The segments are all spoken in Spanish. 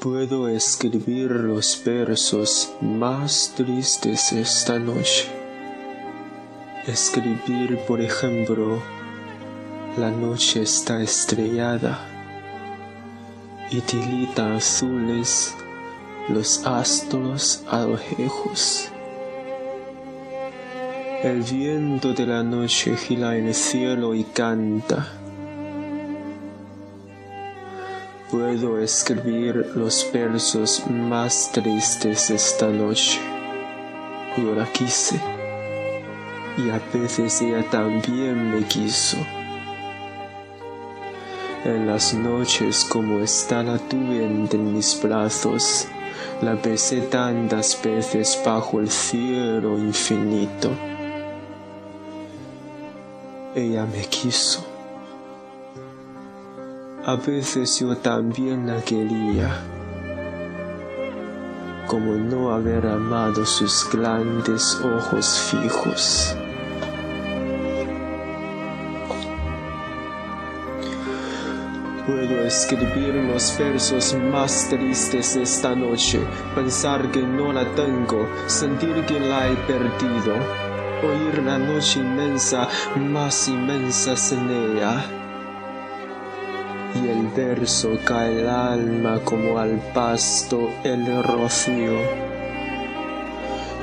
Puedo escribir los versos más tristes esta noche. Escribir, por ejemplo, la noche está estrellada y tilitan azules los astros a lo lejos. El viento de la noche gira en el cielo y canta. Puedo escribir los versos más tristes esta noche. Yo la quise y a veces ella también me quiso. En las noches como está la tuve en mis brazos, la besé tantas veces bajo el cielo infinito. Ella me quiso. A veces yo también la quería, como no haber amado sus grandes ojos fijos. Puedo escribir los versos más tristes esta noche, pensar que no la tengo, sentir que la he perdido, oír la noche inmensa, más inmensa en ella. Y el verso cae el alma como al pasto el rocío.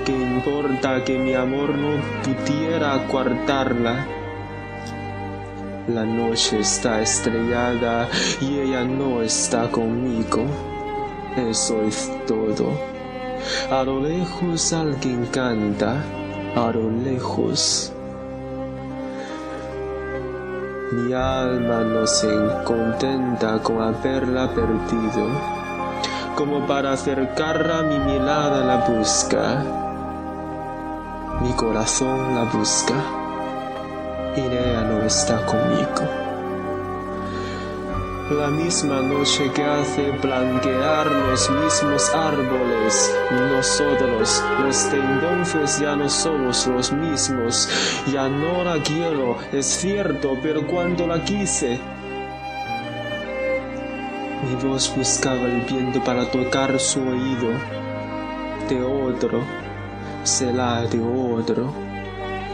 ¿Qué importa que mi amor no pudiera coartarla? La noche está estrellada y ella no está conmigo. Eso es todo. A lo lejos alguien canta, a lo lejos. Mi alma no se contenta con haberla perdido, como para acercarla mi mirada la busca, mi corazón la busca y no está conmigo. La misma noche que hace blanquear los mismos árboles, nosotros, los de entonces ya no somos los mismos, ya no la quiero, es cierto, pero cuando la quise, mi voz buscaba el viento para tocar su oído, de otro, será de otro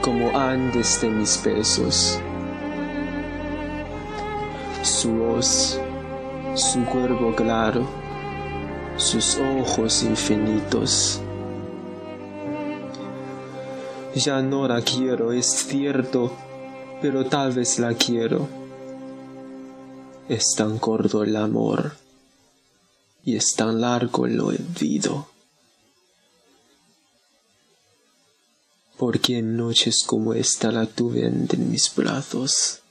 como antes de mis besos. Su voz, su cuerpo claro, sus ojos infinitos. Ya no la quiero, es cierto, pero tal vez la quiero. Es tan corto el amor y es tan largo el olvido. porque en noches como esta la tuve entre mis brazos.